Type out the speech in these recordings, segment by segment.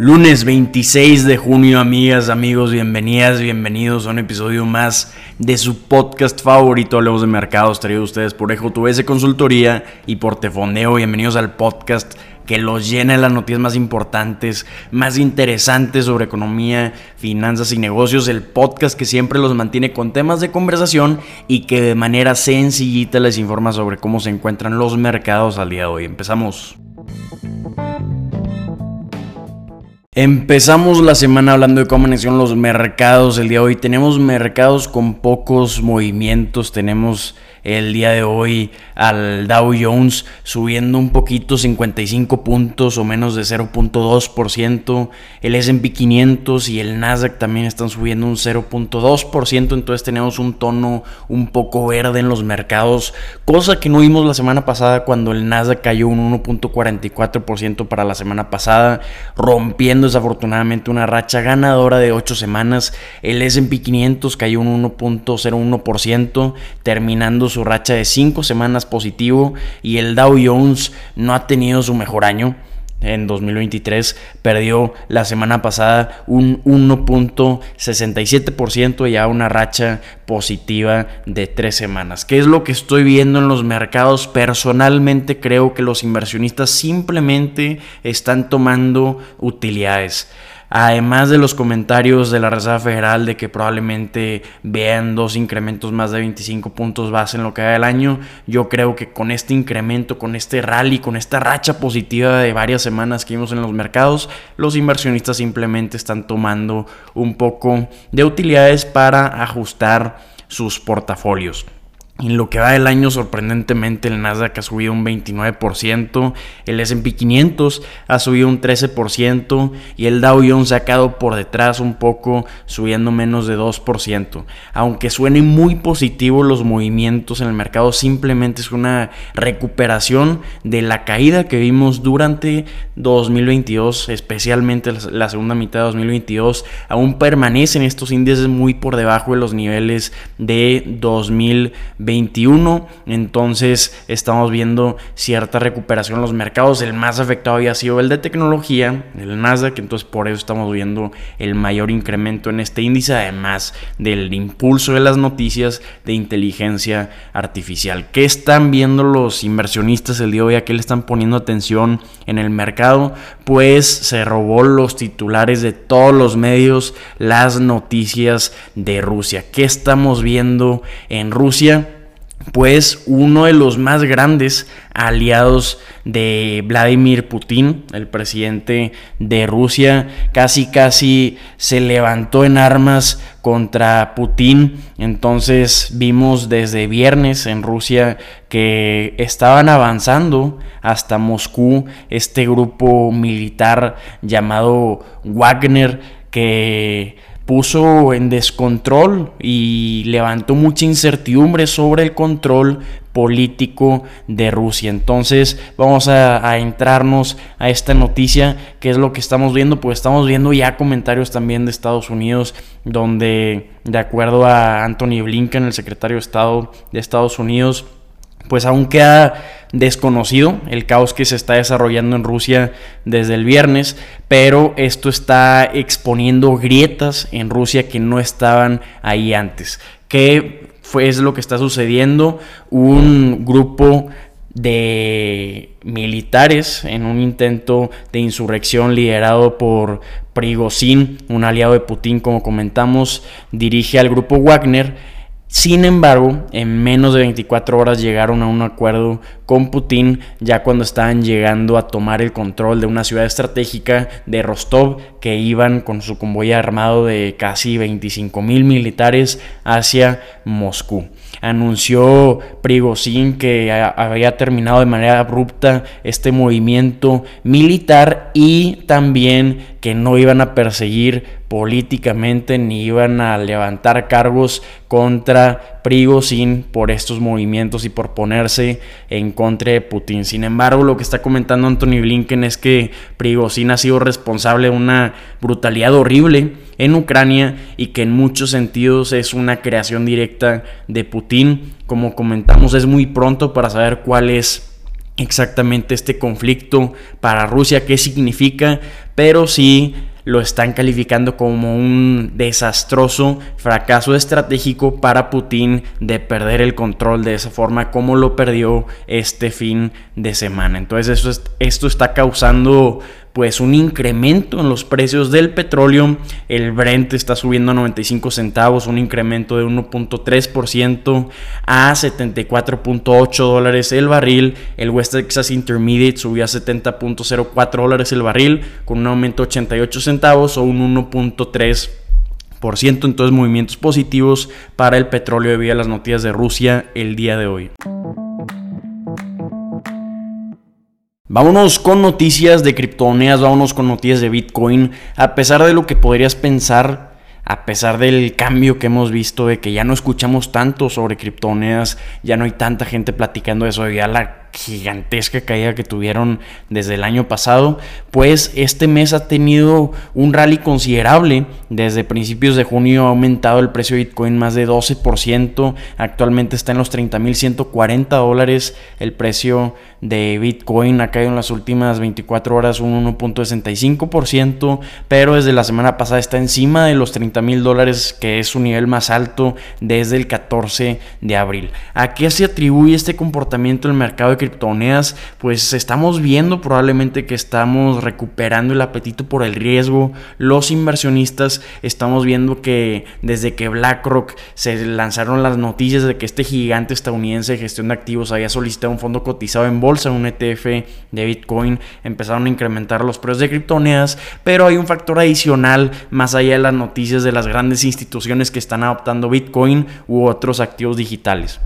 Lunes 26 de junio, amigas, amigos, bienvenidas, bienvenidos a un episodio más de su podcast favorito, Hablemos de Mercados, traído a ustedes por Ejo Consultoría y por Tefondeo. Bienvenidos al podcast que los llena de las noticias más importantes, más interesantes sobre economía, finanzas y negocios. El podcast que siempre los mantiene con temas de conversación y que de manera sencillita les informa sobre cómo se encuentran los mercados al día de hoy. Empezamos. Empezamos la semana hablando de cómo amanecieron los mercados. El día de hoy tenemos mercados con pocos movimientos. Tenemos el día de hoy al Dow Jones subiendo un poquito, 55 puntos o menos de 0.2%. El SP 500 y el Nasdaq también están subiendo un 0.2%. Entonces tenemos un tono un poco verde en los mercados, cosa que no vimos la semana pasada cuando el Nasdaq cayó un 1.44% para la semana pasada, rompiendo desafortunadamente una racha ganadora de 8 semanas. El SP 500 cayó un 1.01%, terminando su racha de 5 semanas positivo y el Dow Jones no ha tenido su mejor año. En 2023 perdió la semana pasada un 1.67% ya una racha positiva de tres semanas. ¿Qué es lo que estoy viendo en los mercados? Personalmente creo que los inversionistas simplemente están tomando utilidades. Además de los comentarios de la Reserva Federal de que probablemente vean dos incrementos más de 25 puntos base en lo que va del año, yo creo que con este incremento, con este rally, con esta racha positiva de varias semanas que vimos en los mercados, los inversionistas simplemente están tomando un poco de utilidades para ajustar sus portafolios. En lo que va del año, sorprendentemente, el Nasdaq ha subido un 29%, el SP 500 ha subido un 13% y el Dow Jones ha quedado por detrás un poco, subiendo menos de 2%. Aunque suenen muy positivos los movimientos en el mercado, simplemente es una recuperación de la caída que vimos durante 2022, especialmente la segunda mitad de 2022. Aún permanecen estos índices muy por debajo de los niveles de 2020 21. Entonces estamos viendo cierta recuperación en los mercados. El más afectado había sido el de tecnología, el Nasdaq. Entonces por eso estamos viendo el mayor incremento en este índice, además del impulso de las noticias de inteligencia artificial. ¿Qué están viendo los inversionistas el día de hoy? ¿A qué le están poniendo atención en el mercado? Pues se robó los titulares de todos los medios, las noticias de Rusia. ¿Qué estamos viendo en Rusia? Pues uno de los más grandes aliados de Vladimir Putin, el presidente de Rusia, casi casi se levantó en armas contra Putin. Entonces vimos desde viernes en Rusia que estaban avanzando hasta Moscú este grupo militar llamado Wagner que puso en descontrol y levantó mucha incertidumbre sobre el control político de Rusia. Entonces vamos a, entrarnos a esta noticia, que es lo que estamos viendo, pues estamos viendo ya comentarios también de Estados Unidos, donde de acuerdo a Anthony Blinken, el secretario de Estado de Estados Unidos, pues aún queda desconocido el caos que se está desarrollando en Rusia desde el viernes, pero esto está exponiendo grietas en Rusia que no estaban ahí antes. ¿Qué fue es lo que está sucediendo? Un grupo de militares en un intento de insurrección liderado por Prigozhin, un aliado de Putin como comentamos, dirige al grupo Wagner sin embargo, en menos de 24 horas llegaron a un acuerdo con Putin ya cuando estaban llegando a tomar el control de una ciudad estratégica de Rostov que iban con su convoy armado de casi 25 mil militares hacia Moscú. Anunció Prigozhin que había terminado de manera abrupta este movimiento militar y también que no iban a perseguir políticamente ni iban a levantar cargos contra Prigozhin por estos movimientos y por ponerse en contra de Putin. Sin embargo, lo que está comentando Anthony Blinken es que Prigozhin ha sido responsable de una brutalidad horrible en Ucrania y que en muchos sentidos es una creación directa de Putin. Como comentamos, es muy pronto para saber cuál es exactamente este conflicto para Rusia, qué significa, pero sí lo están calificando como un desastroso fracaso estratégico para Putin de perder el control de esa forma como lo perdió este fin de semana. Entonces esto está causando pues un incremento en los precios del petróleo. El Brent está subiendo a 95 centavos, un incremento de 1.3% a 74.8 dólares el barril. El West Texas Intermediate subió a 70.04 dólares el barril con un aumento de 88 centavos o un 1.3%. Entonces movimientos positivos para el petróleo debido a las noticias de Rusia el día de hoy. Vámonos con noticias de criptomonedas, vámonos con noticias de Bitcoin. A pesar de lo que podrías pensar, a pesar del cambio que hemos visto de que ya no escuchamos tanto sobre criptomonedas, ya no hay tanta gente platicando de eso, ya la gigantesca caída que tuvieron desde el año pasado, pues este mes ha tenido un rally considerable. Desde principios de junio ha aumentado el precio de Bitcoin más de 12%. Actualmente está en los 30.140 dólares. El precio de Bitcoin ha caído en las últimas 24 horas un 1.65%, pero desde la semana pasada está encima de los 30.000 dólares, que es su nivel más alto desde el 14 de abril. ¿A qué se atribuye este comportamiento en el mercado de criptomonedas, pues estamos viendo probablemente que estamos recuperando el apetito por el riesgo. Los inversionistas estamos viendo que desde que BlackRock se lanzaron las noticias de que este gigante estadounidense de gestión de activos había solicitado un fondo cotizado en bolsa, un ETF de Bitcoin, empezaron a incrementar los precios de criptomonedas, pero hay un factor adicional más allá de las noticias de las grandes instituciones que están adoptando Bitcoin u otros activos digitales.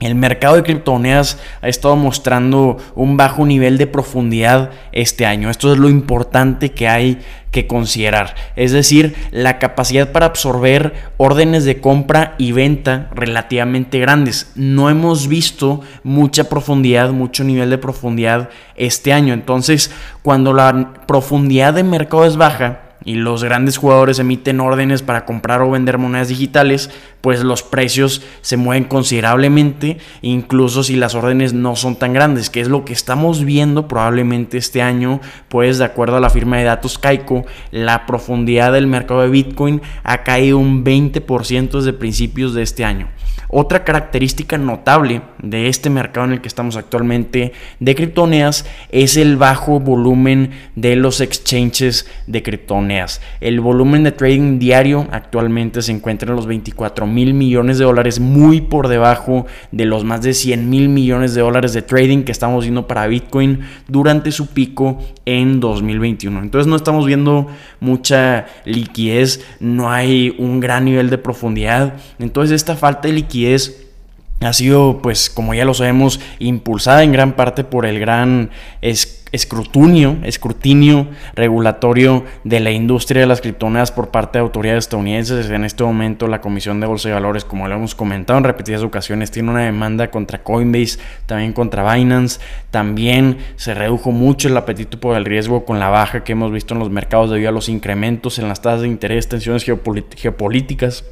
El mercado de criptomonedas ha estado mostrando un bajo nivel de profundidad este año. Esto es lo importante que hay que considerar. Es decir, la capacidad para absorber órdenes de compra y venta relativamente grandes. No hemos visto mucha profundidad, mucho nivel de profundidad este año. Entonces, cuando la profundidad de mercado es baja, y los grandes jugadores emiten órdenes para comprar o vender monedas digitales, pues los precios se mueven considerablemente, incluso si las órdenes no son tan grandes, que es lo que estamos viendo probablemente este año, pues de acuerdo a la firma de datos Kaiko, la profundidad del mercado de Bitcoin ha caído un 20% desde principios de este año. Otra característica notable de este mercado en el que estamos actualmente de criptomonedas es el bajo volumen de los exchanges de criptomonedas. El volumen de trading diario actualmente se encuentra en los 24 mil millones de dólares, muy por debajo de los más de 100 mil millones de dólares de trading que estamos viendo para Bitcoin durante su pico en 2021. Entonces no estamos viendo mucha liquidez, no hay un gran nivel de profundidad. Entonces esta falta de liquidez ha sido, pues, como ya lo sabemos, impulsada en gran parte por el gran escrutinio, escrutinio regulatorio de la industria de las criptomonedas por parte de autoridades estadounidenses. En este momento, la Comisión de Bolsa de Valores, como lo hemos comentado en repetidas ocasiones, tiene una demanda contra Coinbase, también contra Binance. También se redujo mucho el apetito por el riesgo con la baja que hemos visto en los mercados debido a los incrementos en las tasas de interés, tensiones geopolíticas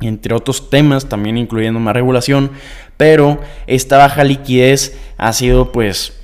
entre otros temas, también incluyendo más regulación, pero esta baja liquidez ha sido pues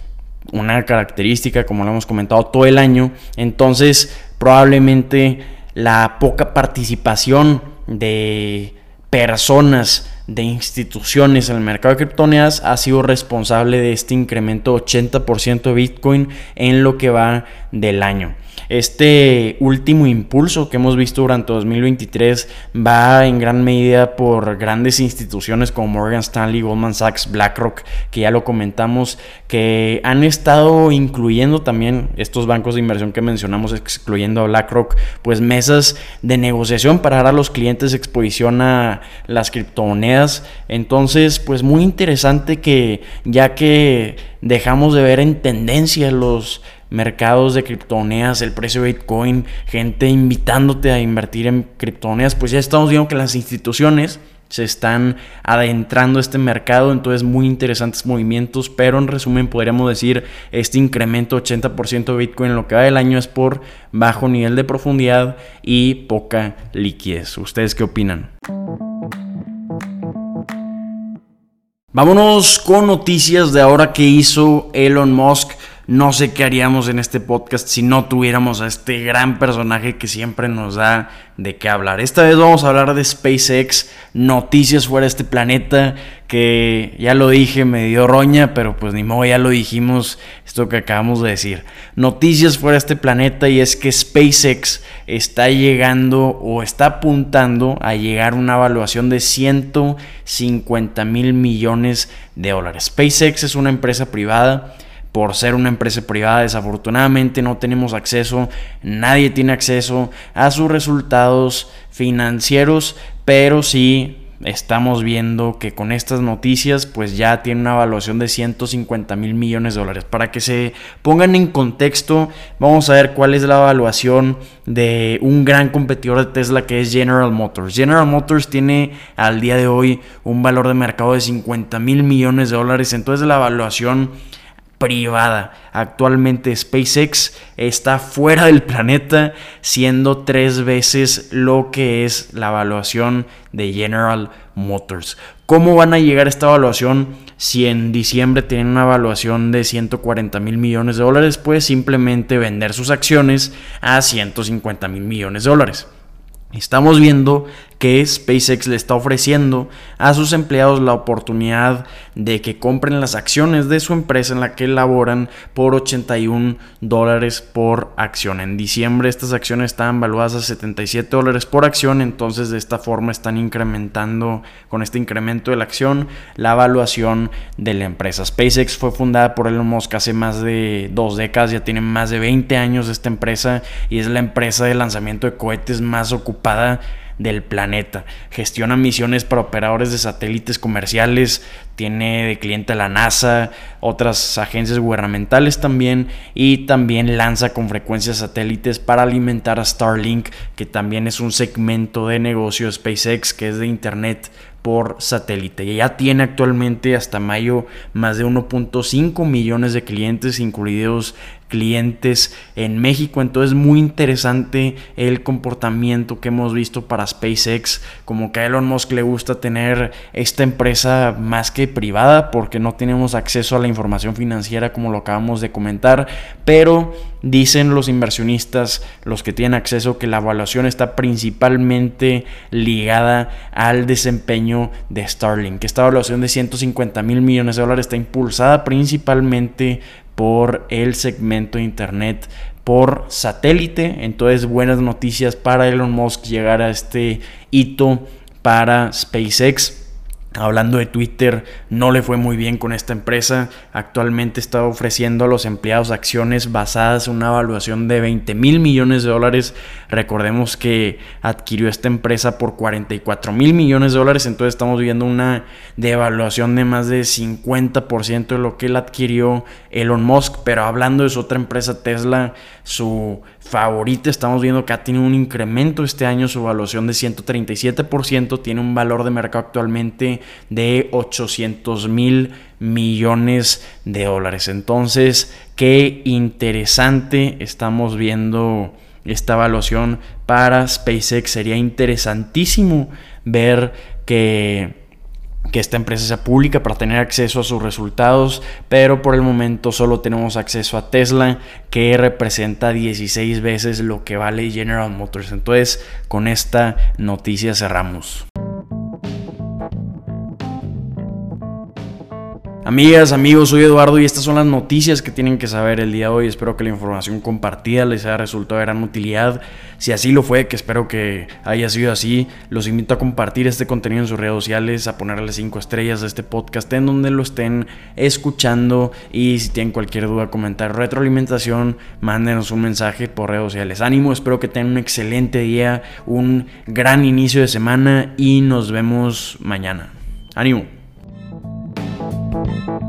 una característica, como lo hemos comentado todo el año, entonces probablemente la poca participación de personas, de instituciones en el mercado de criptomonedas ha sido responsable de este incremento 80% de Bitcoin en lo que va del año. Este último impulso que hemos visto durante 2023 va en gran medida por grandes instituciones como Morgan Stanley, Goldman Sachs, BlackRock, que ya lo comentamos, que han estado incluyendo también estos bancos de inversión que mencionamos, excluyendo a BlackRock, pues mesas de negociación para dar a los clientes exposición a las criptomonedas. Entonces, pues muy interesante que ya que dejamos de ver en tendencia los mercados de criptomonedas, el precio de Bitcoin, gente invitándote a invertir en criptomonedas, pues ya estamos viendo que las instituciones se están adentrando a este mercado, entonces muy interesantes movimientos, pero en resumen podríamos decir este incremento 80% de Bitcoin en lo que va del año es por bajo nivel de profundidad y poca liquidez. ¿Ustedes qué opinan? Vámonos con noticias de ahora que hizo Elon Musk. No sé qué haríamos en este podcast si no tuviéramos a este gran personaje que siempre nos da de qué hablar. Esta vez vamos a hablar de SpaceX, noticias fuera de este planeta, que ya lo dije, me dio roña, pero pues ni modo, ya lo dijimos, esto que acabamos de decir. Noticias fuera de este planeta y es que SpaceX está llegando o está apuntando a llegar a una evaluación de 150 mil millones de dólares. SpaceX es una empresa privada por ser una empresa privada, desafortunadamente no tenemos acceso, nadie tiene acceso a sus resultados financieros, pero sí estamos viendo que con estas noticias pues ya tiene una evaluación de 150 mil millones de dólares. Para que se pongan en contexto, vamos a ver cuál es la evaluación de un gran competidor de Tesla que es General Motors. General Motors tiene al día de hoy un valor de mercado de 50 mil millones de dólares, entonces la evaluación privada. Actualmente SpaceX está fuera del planeta, siendo tres veces lo que es la evaluación de General Motors. ¿Cómo van a llegar a esta evaluación si en diciembre tienen una evaluación de 140 mil millones de dólares? Pues simplemente vender sus acciones a 150 mil millones de dólares. Estamos viendo que SpaceX le está ofreciendo a sus empleados la oportunidad de que compren las acciones de su empresa en la que laboran por 81 dólares por acción. En diciembre estas acciones estaban valuadas a 77 dólares por acción, entonces de esta forma están incrementando con este incremento de la acción la evaluación de la empresa. SpaceX fue fundada por Elon Musk hace más de dos décadas, ya tiene más de 20 años esta empresa y es la empresa de lanzamiento de cohetes más ocupada del planeta. Gestiona misiones para operadores de satélites comerciales, tiene de cliente a la NASA, otras agencias gubernamentales también y también lanza con frecuencia satélites para alimentar a Starlink, que también es un segmento de negocio SpaceX que es de Internet por satélite. Y ya tiene actualmente hasta mayo más de 1.5 millones de clientes, incluidos clientes en México. Entonces muy interesante el comportamiento que hemos visto para SpaceX. Como que a Elon Musk le gusta tener esta empresa más que privada porque no tenemos acceso a la información financiera como lo acabamos de comentar. Pero dicen los inversionistas, los que tienen acceso, que la evaluación está principalmente ligada al desempeño de Starlink. Esta evaluación de 150 mil millones de dólares está impulsada principalmente por el segmento Internet por satélite. Entonces, buenas noticias para Elon Musk llegar a este hito para SpaceX. Hablando de Twitter, no le fue muy bien con esta empresa. Actualmente está ofreciendo a los empleados acciones basadas en una evaluación de 20 mil millones de dólares. Recordemos que adquirió esta empresa por 44 mil millones de dólares. Entonces estamos viendo una devaluación de más de 50% de lo que él adquirió Elon Musk. Pero hablando de su otra empresa, Tesla, su favorita, estamos viendo que ha tenido un incremento este año. Su evaluación de 137%. Tiene un valor de mercado actualmente de 800 mil millones de dólares. Entonces, qué interesante estamos viendo esta evaluación para SpaceX. Sería interesantísimo ver que que esta empresa sea pública para tener acceso a sus resultados, pero por el momento solo tenemos acceso a Tesla, que representa 16 veces lo que vale General Motors. Entonces, con esta noticia cerramos. Amigas, amigos, soy Eduardo y estas son las noticias que tienen que saber el día de hoy. Espero que la información compartida les haya resultado de gran utilidad. Si así lo fue, que espero que haya sido así, los invito a compartir este contenido en sus redes sociales, a ponerle 5 estrellas a este podcast en donde lo estén escuchando y si tienen cualquier duda, comentar, retroalimentación, mándenos un mensaje por redes sociales. Ánimo, espero que tengan un excelente día, un gran inicio de semana y nos vemos mañana. Ánimo. Thank you.